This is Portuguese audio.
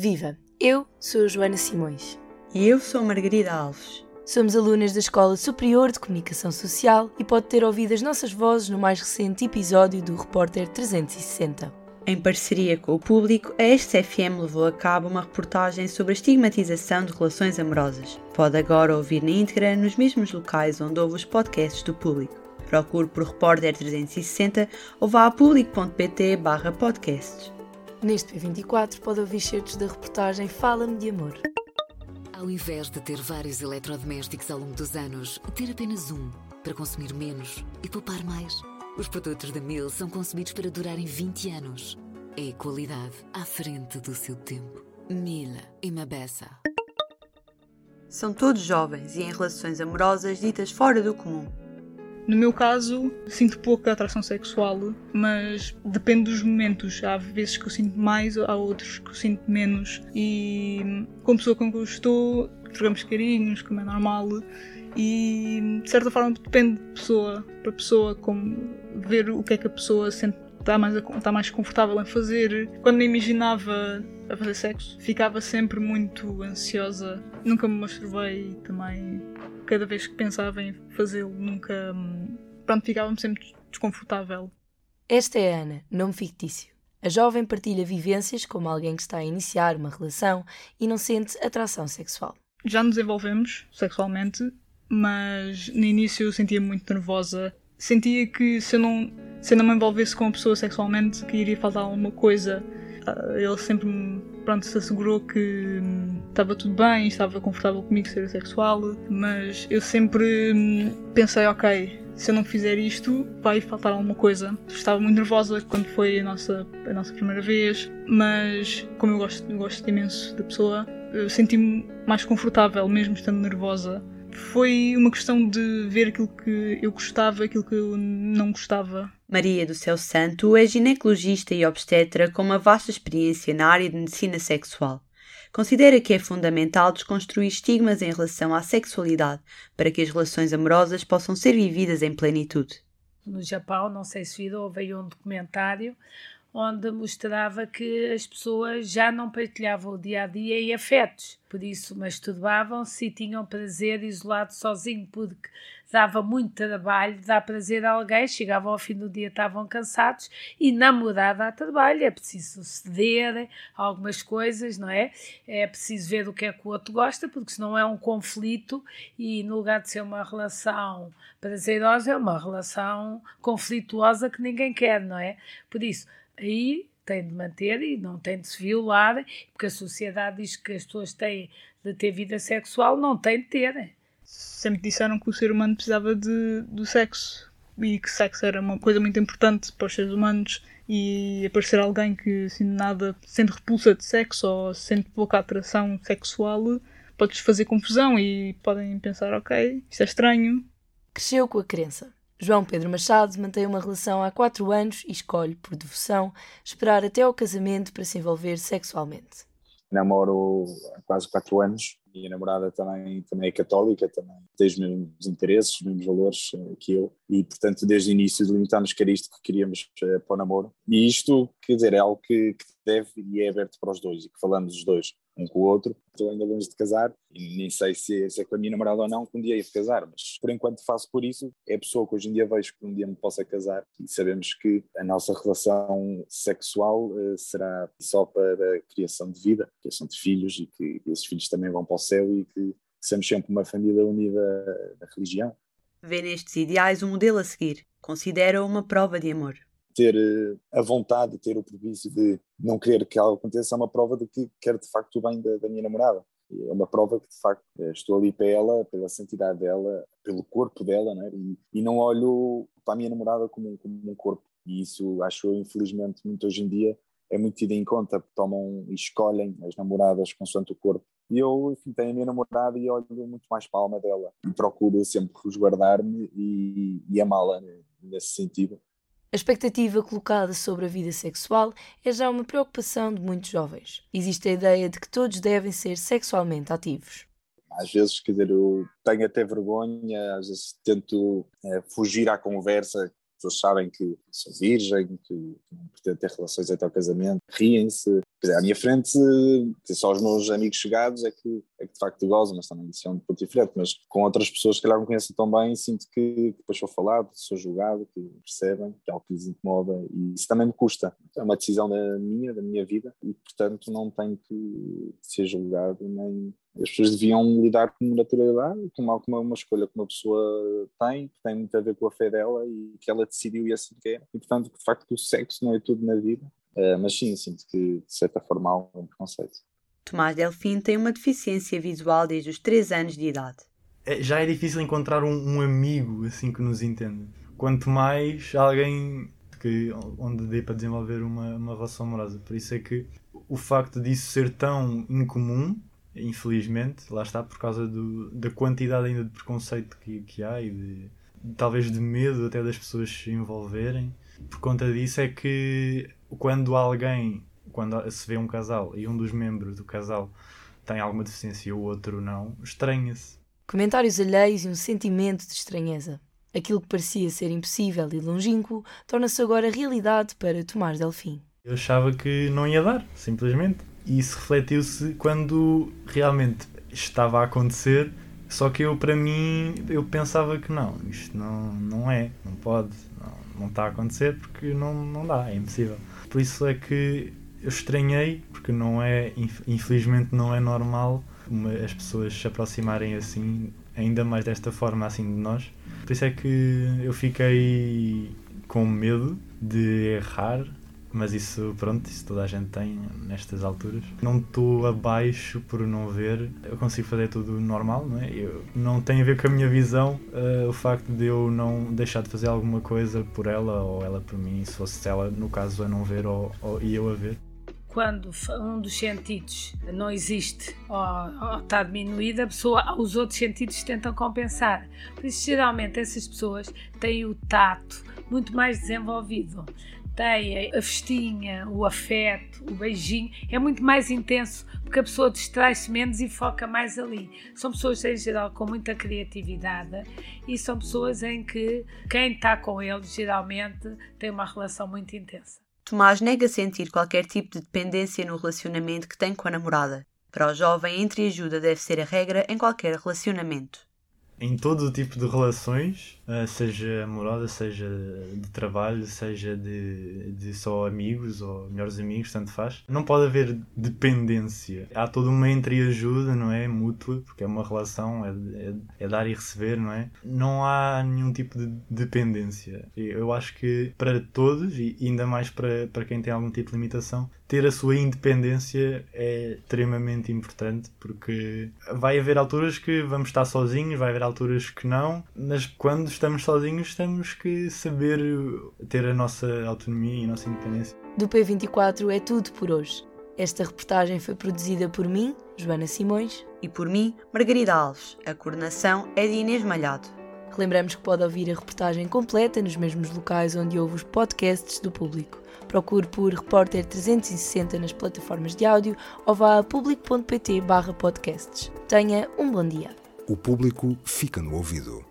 Viva! Eu sou a Joana Simões. E eu sou a Margarida Alves. Somos alunas da Escola Superior de Comunicação Social e pode ter ouvido as nossas vozes no mais recente episódio do Repórter 360. Em parceria com o público, a SFM levou a cabo uma reportagem sobre a estigmatização de relações amorosas. Pode agora ouvir na íntegra nos mesmos locais onde houve os podcasts do público. Procure por Repórter 360 ou vá a público.pt barra podcasts. Neste P24 pode ouvir certos da reportagem Fala-me de Amor. Ao invés de ter vários eletrodomésticos ao longo dos anos, ter apenas um para consumir menos e poupar mais. Os produtos da Mil são concebidos para durarem 20 anos. É qualidade à frente do seu tempo. Mila e Mabessa. São todos jovens e em relações amorosas ditas fora do comum. No meu caso, sinto pouca atração sexual, mas depende dos momentos. Há vezes que eu sinto mais, há outros que eu sinto menos. E com a pessoa com quem eu estou, trocamos carinhos, como é normal. E de certa forma depende de pessoa para pessoa, como ver o que é que a pessoa sente, está, mais, está mais confortável em fazer. Quando me imaginava a fazer sexo, ficava sempre muito ansiosa. Nunca me masturbei também cada vez que pensava em fazê-lo, nunca. Hum, pronto, ficava-me sempre desconfortável. Esta é a Ana, nome fictício. A jovem partilha vivências como alguém que está a iniciar uma relação e não sente atração sexual. Já nos envolvemos sexualmente, mas no início eu sentia muito nervosa. Sentia que se eu não, se eu não me envolvesse com a pessoa sexualmente, que iria faltar alguma coisa. Ah, ele sempre pronto, se assegurou que hum, estava tudo bem, estava confortável comigo ser sexual, mas eu sempre hum, pensei, ok, se eu não fizer isto, vai faltar alguma coisa. Estava muito nervosa quando foi a nossa, a nossa primeira vez, mas como eu gosto, eu gosto imenso da pessoa, senti-me mais confortável, mesmo estando nervosa. Foi uma questão de ver aquilo que eu gostava, aquilo que eu não gostava Maria do Céu Santo é ginecologista e obstetra com uma vasta experiência na área de medicina sexual. Considera que é fundamental desconstruir estigmas em relação à sexualidade para que as relações amorosas possam ser vividas em plenitude. No Japão, não sei se viram, houve um documentário onde mostrava que as pessoas já não partilhavam o dia a dia e afetos, por isso masturbavam-se e tinham prazer isolado sozinho, porque dava muito trabalho dar prazer a alguém, chegavam ao fim do dia, estavam cansados e namorar dá trabalho, é preciso ceder a algumas coisas, não é? É preciso ver o que é que o outro gosta, porque senão é um conflito e no lugar de ser uma relação prazerosa, é uma relação conflituosa que ninguém quer, não é? Por isso, aí tem de manter e não tem de se violar, porque a sociedade diz que as pessoas têm de ter vida sexual, não têm de ter sempre disseram que o ser humano precisava de, do sexo e que sexo era uma coisa muito importante para os seres humanos e aparecer alguém que assim, nada sente repulsa de sexo ou sente pouca atração sexual pode fazer confusão e podem pensar ok, isto é estranho. Cresceu com a crença. João Pedro Machado mantém uma relação há quatro anos e escolhe, por devoção, esperar até ao casamento para se envolver sexualmente. Namoro há quase quatro anos minha namorada também, também é católica, também tem os mesmos interesses, os mesmos valores uh, que eu, e portanto desde o início delimitámos que era isto que queríamos uh, para o namoro. E isto, quer dizer, é algo que, que deve e é aberto para os dois, e que falamos os dois um com o outro. Estou ainda longe de casar e nem sei se, se é com a minha namorada ou não que um dia ia casar, mas por enquanto faço por isso. É a pessoa que hoje em dia vejo que um dia me possa casar e sabemos que a nossa relação sexual uh, será só para a criação de vida, criação de filhos e que esses filhos também vão para o céu e que somos sempre uma família unida na religião. Vê nestes ideais um modelo a seguir. Considera uma prova de amor ter eh, a vontade, ter o prejuízo de não querer que algo aconteça, é uma prova de que quero de facto o bem da, da minha namorada. É uma prova que de facto eh, estou ali para ela, pela santidade dela, pelo corpo dela, né? e, e não olho para a minha namorada como, como um corpo. E isso acho eu, infelizmente, muito hoje em dia é muito tido em conta, tomam e escolhem as namoradas consoante o corpo. E eu, enfim, tenho a minha namorada e olho muito mais para a alma dela. E procuro sempre resguardar-me e, e amá-la nesse sentido. A expectativa colocada sobre a vida sexual é já uma preocupação de muitos jovens. Existe a ideia de que todos devem ser sexualmente ativos. Às vezes, quer dizer, eu tenho até vergonha, às vezes tento é, fugir à conversa. As pessoas sabem que sou virgem, que não pretendo ter relações até ao casamento, riem-se. À minha frente, só os meus amigos chegados é que, é que de facto gozam, mas também isso é um ponto diferente. Mas com outras pessoas que calhar me conhecem tão bem, sinto que, depois sou falado, sou julgado, que percebem que é algo que lhes incomoda e isso também me custa. É uma decisão da minha, da minha vida e, portanto, não tenho que ser julgado nem as pessoas deviam lidar com naturalidade, com uma, com uma escolha que uma pessoa tem, que tem muito a ver com a fé dela e que ela decidiu e assim quer. E, portanto, de facto, o sexo não é tudo na vida. Uh, mas sim, sinto que, de certa forma, há um preconceito. Tomás Delfim tem uma deficiência visual desde os 3 anos de idade. É, já é difícil encontrar um, um, amigo assim que nos entenda. Quanto mais alguém que, onde dê para desenvolver uma, uma relação amorosa. Por isso é que o facto disso ser tão incomum infelizmente, lá está por causa do, da quantidade ainda de preconceito que, que há e de, talvez de medo até das pessoas se envolverem. Por conta disso é que quando alguém, quando se vê um casal e um dos membros do casal tem alguma deficiência e o outro não, estranha-se. Comentários alheios e um sentimento de estranheza. Aquilo que parecia ser impossível e longínquo torna-se agora realidade para Tomás Delfim. Eu achava que não ia dar, simplesmente. E isso refletiu-se quando realmente estava a acontecer, só que eu, para mim, eu pensava que não, isto não, não é, não pode, não, não está a acontecer porque não, não dá, é impossível. Por isso é que eu estranhei, porque não é, infelizmente não é normal as pessoas se aproximarem assim, ainda mais desta forma assim de nós. Por isso é que eu fiquei com medo de errar mas isso, pronto, isso toda a gente tem nestas alturas. Não estou abaixo por não ver, eu consigo fazer tudo normal, não é? Eu, não tem a ver com a minha visão uh, o facto de eu não deixar de fazer alguma coisa por ela ou ela por mim, se fosse ela, no caso, a não ver ou, ou e eu a ver quando um dos sentidos não existe ou, ou, está diminuído, a pessoa, os outros sentidos tentam compensar. Por isso, geralmente, essas pessoas têm o tato muito mais desenvolvido a festinha, o afeto, o beijinho, é muito mais intenso porque a pessoa distrai-se menos e foca mais ali. São pessoas, em geral, com muita criatividade e são pessoas em que quem está com eles, geralmente, tem uma relação muito intensa. Tomás nega sentir qualquer tipo de dependência no relacionamento que tem com a namorada. Para o jovem, entre ajuda deve ser a regra em qualquer relacionamento em todo o tipo de relações, eh, seja amorosa, seja de trabalho, seja de, de só amigos ou melhores amigos, tanto faz. Não pode haver dependência. Há toda uma entreajuda, não é? Mútua, porque é uma relação, é, é, é dar e receber, não é? Não há nenhum tipo de dependência. Eu acho que para todos, e ainda mais para, para quem tem algum tipo de limitação, ter a sua independência é extremamente importante porque vai haver alturas que vamos estar sozinhos, vai haver alturas que não, mas quando estamos sozinhos temos que saber ter a nossa autonomia e a nossa independência. Do P24 é tudo por hoje. Esta reportagem foi produzida por mim, Joana Simões, e por mim, Margarida Alves. A coordenação é de Inês Malhado. Lembramos que pode ouvir a reportagem completa nos mesmos locais onde houve os podcasts do público. Procure por Repórter 360 nas plataformas de áudio ou vá a público.pt podcasts. Tenha um bom dia. O público fica no ouvido.